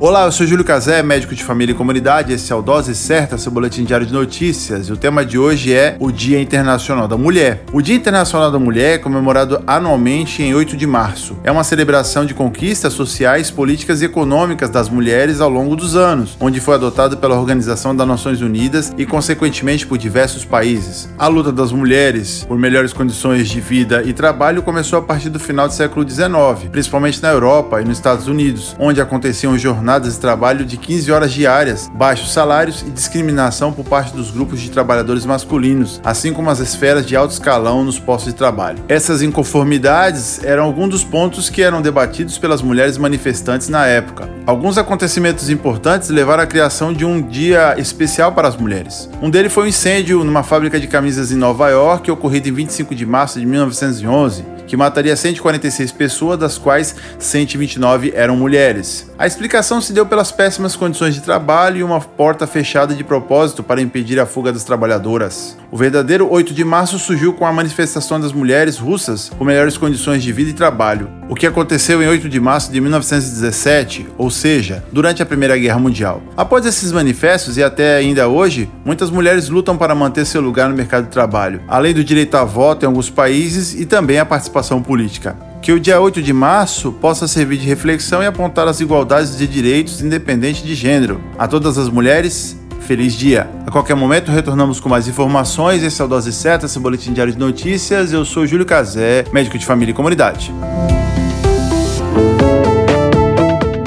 Olá, eu sou Júlio Cazé, médico de família e comunidade. Esse é o Dose Certa, seu boletim diário de notícias. E o tema de hoje é o Dia Internacional da Mulher. O Dia Internacional da Mulher é comemorado anualmente em 8 de março. É uma celebração de conquistas sociais, políticas e econômicas das mulheres ao longo dos anos, onde foi adotado pela Organização das Nações Unidas e, consequentemente, por diversos países. A luta das mulheres por melhores condições de vida e trabalho começou a partir do final do século XIX, principalmente na Europa e nos Estados Unidos, onde aconteciam jornadas jornadas de trabalho de 15 horas diárias, baixos salários e discriminação por parte dos grupos de trabalhadores masculinos, assim como as esferas de alto escalão nos postos de trabalho. Essas inconformidades eram alguns dos pontos que eram debatidos pelas mulheres manifestantes na época. Alguns acontecimentos importantes levaram à criação de um dia especial para as mulheres. Um deles foi um incêndio numa fábrica de camisas em Nova York, ocorrido em 25 de março de 1911 que mataria 146 pessoas, das quais 129 eram mulheres. A explicação se deu pelas péssimas condições de trabalho e uma porta fechada de propósito para impedir a fuga das trabalhadoras. O verdadeiro 8 de março surgiu com a manifestação das mulheres russas por melhores condições de vida e trabalho, o que aconteceu em 8 de março de 1917, ou seja, durante a Primeira Guerra Mundial. Após esses manifestos e até ainda hoje, muitas mulheres lutam para manter seu lugar no mercado de trabalho, além do direito a voto em alguns países e também a participação política. Que o dia 8 de março possa servir de reflexão e apontar as igualdades de direitos independente de gênero. A todas as mulheres, feliz dia! A qualquer momento retornamos com mais informações. Esse é o Dose Certa, esse Boletim Diário de Notícias. Eu sou Júlio Cazé, médico de família e comunidade.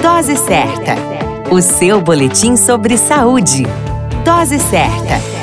Dose Certa, o seu boletim sobre saúde. Dose Certa.